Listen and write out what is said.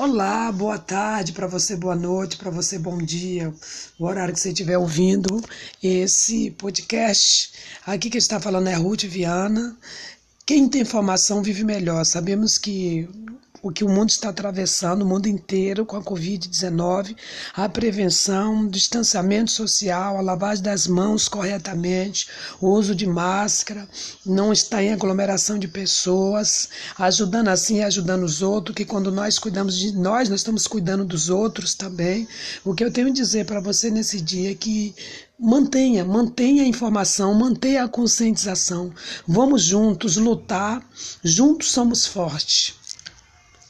Olá, boa tarde para você, boa noite para você, bom dia, o horário que você estiver ouvindo esse podcast. Aqui que está falando é Ruth Viana. Quem tem formação vive melhor. Sabemos que o que o mundo está atravessando, o mundo inteiro, com a Covid-19, a prevenção, o distanciamento social, a lavagem das mãos corretamente, o uso de máscara, não estar em aglomeração de pessoas, ajudando assim e ajudando os outros, que quando nós cuidamos de nós, nós estamos cuidando dos outros também. O que eu tenho a dizer para você nesse dia é que mantenha, mantenha a informação, mantenha a conscientização. Vamos juntos lutar, juntos somos fortes.